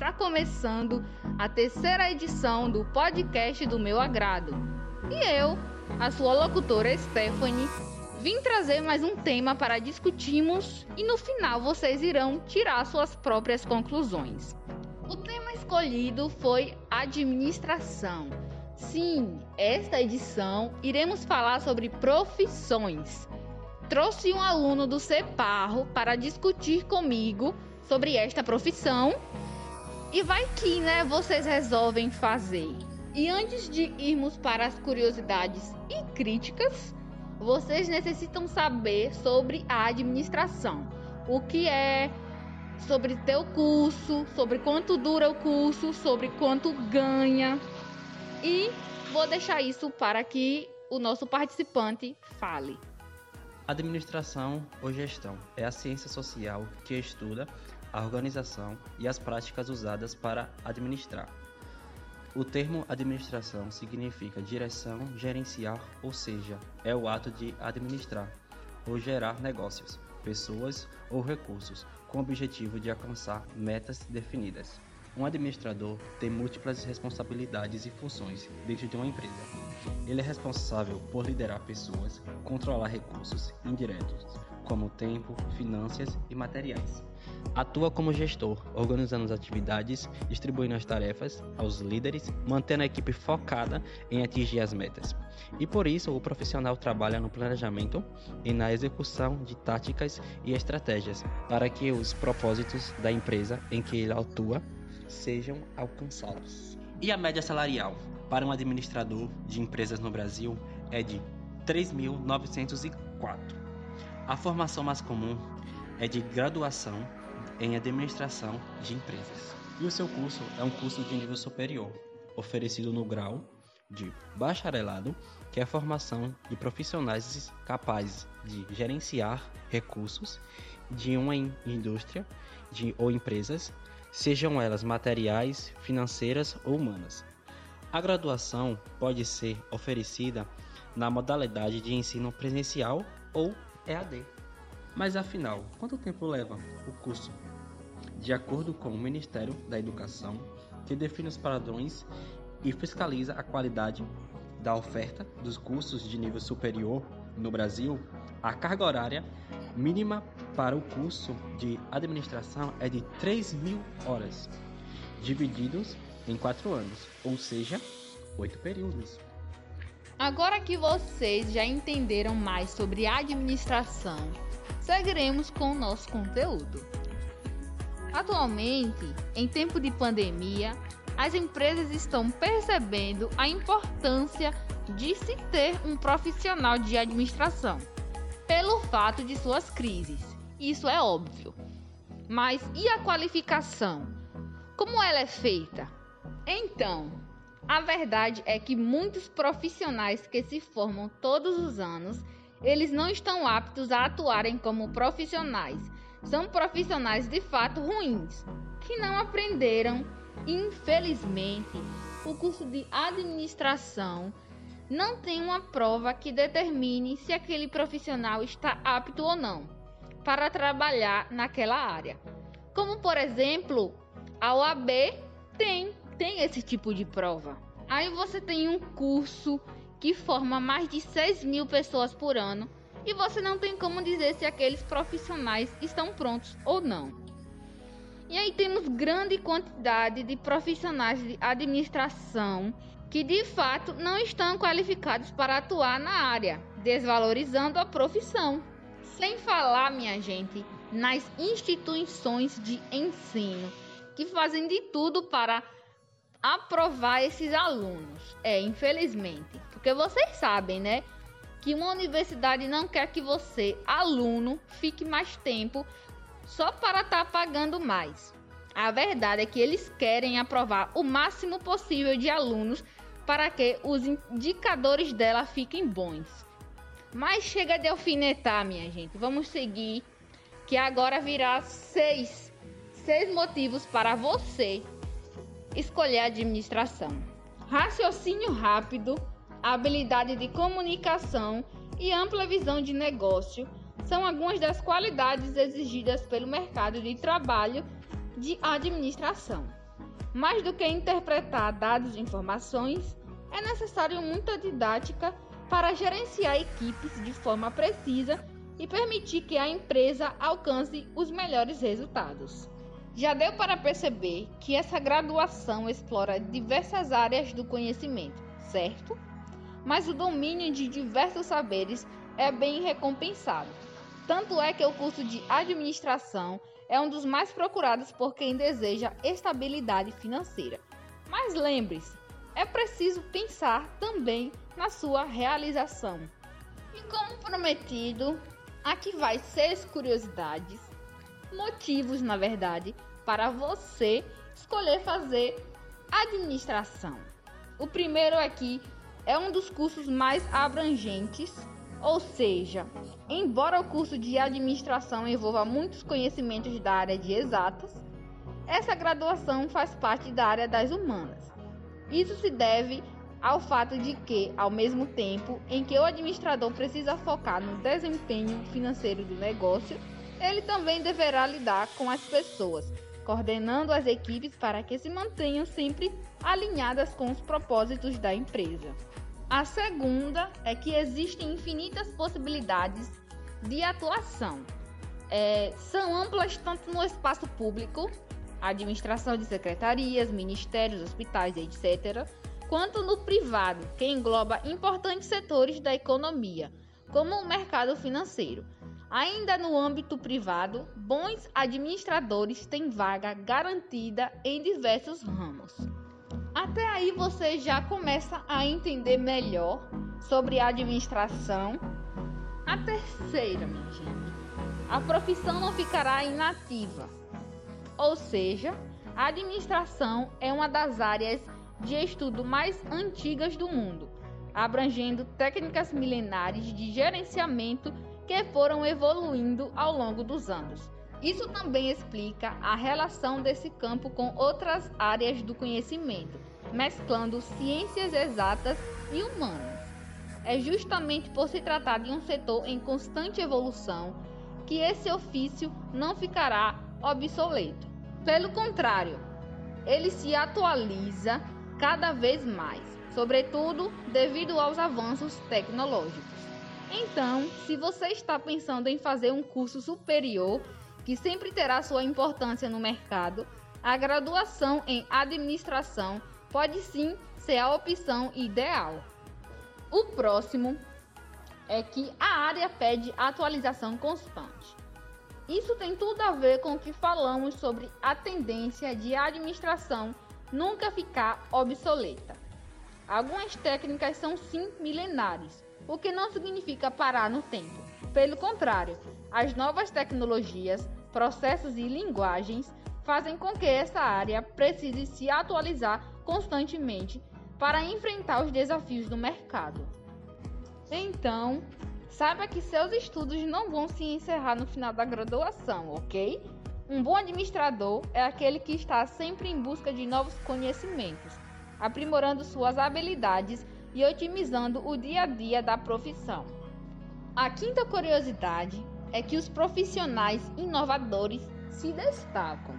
Está começando a terceira edição do podcast do meu agrado. E eu, a sua locutora Stephanie, vim trazer mais um tema para discutirmos e no final vocês irão tirar suas próprias conclusões. O tema escolhido foi administração. Sim, esta edição iremos falar sobre profissões. Trouxe um aluno do CEPARRO para discutir comigo sobre esta profissão e vai que, né, vocês resolvem fazer. E antes de irmos para as curiosidades e críticas, vocês necessitam saber sobre a administração. O que é, sobre teu curso, sobre quanto dura o curso, sobre quanto ganha. E vou deixar isso para que o nosso participante fale. Administração ou gestão é a ciência social que estuda a organização e as práticas usadas para administrar. O termo administração significa direção, gerenciar, ou seja, é o ato de administrar ou gerar negócios, pessoas ou recursos com o objetivo de alcançar metas definidas. Um administrador tem múltiplas responsabilidades e funções dentro de uma empresa. Ele é responsável por liderar pessoas, controlar recursos indiretos, como tempo, finanças e materiais. Atua como gestor, organizando as atividades, distribuindo as tarefas aos líderes, mantendo a equipe focada em atingir as metas. E por isso, o profissional trabalha no planejamento e na execução de táticas e estratégias para que os propósitos da empresa em que ele atua sejam alcançados. E a média salarial para um administrador de empresas no Brasil é de 3.904. A formação mais comum é de graduação em administração de empresas. E o seu curso é um curso de nível superior, oferecido no grau de bacharelado, que é a formação de profissionais capazes de gerenciar recursos de uma indústria de, ou empresas, sejam elas materiais, financeiras ou humanas. A graduação pode ser oferecida na modalidade de ensino presencial ou EAD. Mas afinal, quanto tempo leva o curso? De acordo com o Ministério da Educação, que define os padrões e fiscaliza a qualidade da oferta dos cursos de nível superior no Brasil, a carga horária mínima para o curso de administração é de 3 mil horas, divididos em 4 anos, ou seja, 8 períodos. Agora que vocês já entenderam mais sobre administração, seguiremos com o nosso conteúdo. Atualmente, em tempo de pandemia, as empresas estão percebendo a importância de se ter um profissional de administração, pelo fato de suas crises. Isso é óbvio. Mas e a qualificação? Como ela é feita? Então, a verdade é que muitos profissionais que se formam todos os anos, eles não estão aptos a atuarem como profissionais são profissionais de fato ruins, que não aprenderam. Infelizmente, o curso de administração não tem uma prova que determine se aquele profissional está apto ou não para trabalhar naquela área. Como por exemplo, a OAB tem, tem esse tipo de prova. Aí você tem um curso que forma mais de 6 mil pessoas por ano e você não tem como dizer se aqueles profissionais estão prontos ou não. E aí temos grande quantidade de profissionais de administração que de fato não estão qualificados para atuar na área, desvalorizando a profissão. Sem falar, minha gente, nas instituições de ensino que fazem de tudo para aprovar esses alunos. É, infelizmente, porque vocês sabem, né? Que uma universidade não quer que você, aluno, fique mais tempo só para estar tá pagando mais. A verdade é que eles querem aprovar o máximo possível de alunos para que os indicadores dela fiquem bons. Mas chega de alfinetar, minha gente. Vamos seguir, que agora virá seis, seis motivos para você escolher a administração. Raciocínio rápido, habilidade de comunicação e ampla visão de negócio são algumas das qualidades exigidas pelo mercado de trabalho de administração. Mais do que interpretar dados e informações, é necessário muita didática para gerenciar equipes de forma precisa e permitir que a empresa alcance os melhores resultados. Já deu para perceber que essa graduação explora diversas áreas do conhecimento, certo? Mas o domínio de diversos saberes é bem recompensado. Tanto é que o curso de administração é um dos mais procurados por quem deseja estabilidade financeira. Mas lembre-se, é preciso pensar também na sua realização. E como prometido, aqui vai seis curiosidades, motivos na verdade, para você escolher fazer administração. O primeiro aqui é um dos cursos mais abrangentes, ou seja, embora o curso de administração envolva muitos conhecimentos da área de exatas, essa graduação faz parte da área das humanas. Isso se deve ao fato de que, ao mesmo tempo em que o administrador precisa focar no desempenho financeiro do negócio, ele também deverá lidar com as pessoas, coordenando as equipes para que se mantenham sempre alinhadas com os propósitos da empresa. A segunda é que existem infinitas possibilidades de atuação. É, são amplas tanto no espaço público, administração de secretarias, ministérios, hospitais, etc., quanto no privado, que engloba importantes setores da economia, como o mercado financeiro. Ainda no âmbito privado, bons administradores têm vaga garantida em diversos ramos. Até aí você já começa a entender melhor sobre a administração. A terceira, minha gente, a profissão não ficará inativa. Ou seja, a administração é uma das áreas de estudo mais antigas do mundo, abrangendo técnicas milenares de gerenciamento que foram evoluindo ao longo dos anos. Isso também explica a relação desse campo com outras áreas do conhecimento, mesclando ciências exatas e humanas. É justamente por se tratar de um setor em constante evolução que esse ofício não ficará obsoleto. Pelo contrário, ele se atualiza cada vez mais, sobretudo devido aos avanços tecnológicos. Então, se você está pensando em fazer um curso superior, que sempre terá sua importância no mercado, a graduação em administração pode sim ser a opção ideal. O próximo é que a área pede atualização constante. Isso tem tudo a ver com o que falamos sobre a tendência de administração nunca ficar obsoleta. Algumas técnicas são sim milenares, o que não significa parar no tempo. Pelo contrário, as novas tecnologias, processos e linguagens fazem com que essa área precise se atualizar constantemente para enfrentar os desafios do mercado. Então, saiba que seus estudos não vão se encerrar no final da graduação, ok? Um bom administrador é aquele que está sempre em busca de novos conhecimentos, aprimorando suas habilidades e otimizando o dia a dia da profissão. A quinta curiosidade é que os profissionais inovadores se destacam.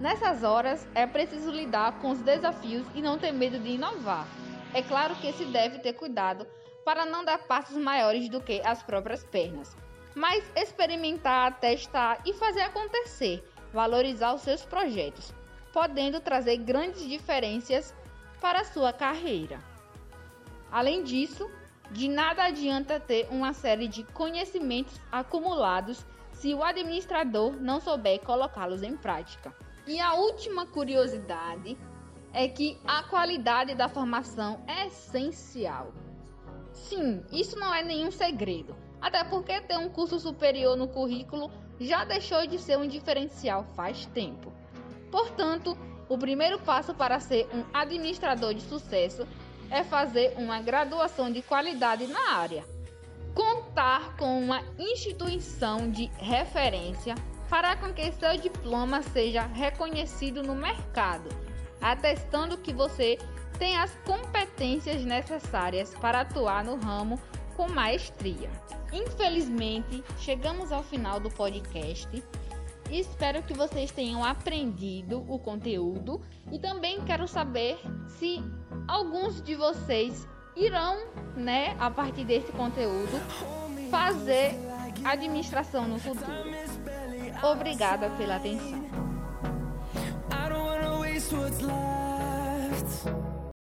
Nessas horas é preciso lidar com os desafios e não ter medo de inovar. É claro que se deve ter cuidado para não dar passos maiores do que as próprias pernas, mas experimentar, testar e fazer acontecer, valorizar os seus projetos, podendo trazer grandes diferenças para a sua carreira. Além disso, de nada adianta ter uma série de conhecimentos acumulados se o administrador não souber colocá-los em prática. E a última curiosidade é que a qualidade da formação é essencial. Sim, isso não é nenhum segredo. Até porque ter um curso superior no currículo já deixou de ser um diferencial faz tempo. Portanto, o primeiro passo para ser um administrador de sucesso é fazer uma graduação de qualidade na área. Contar com uma instituição de referência fará com que seu diploma seja reconhecido no mercado, atestando que você tem as competências necessárias para atuar no ramo com maestria. Infelizmente, chegamos ao final do podcast. Espero que vocês tenham aprendido o conteúdo e também quero saber se alguns de vocês irão, né, a partir desse conteúdo, fazer administração no futuro. Obrigada pela atenção.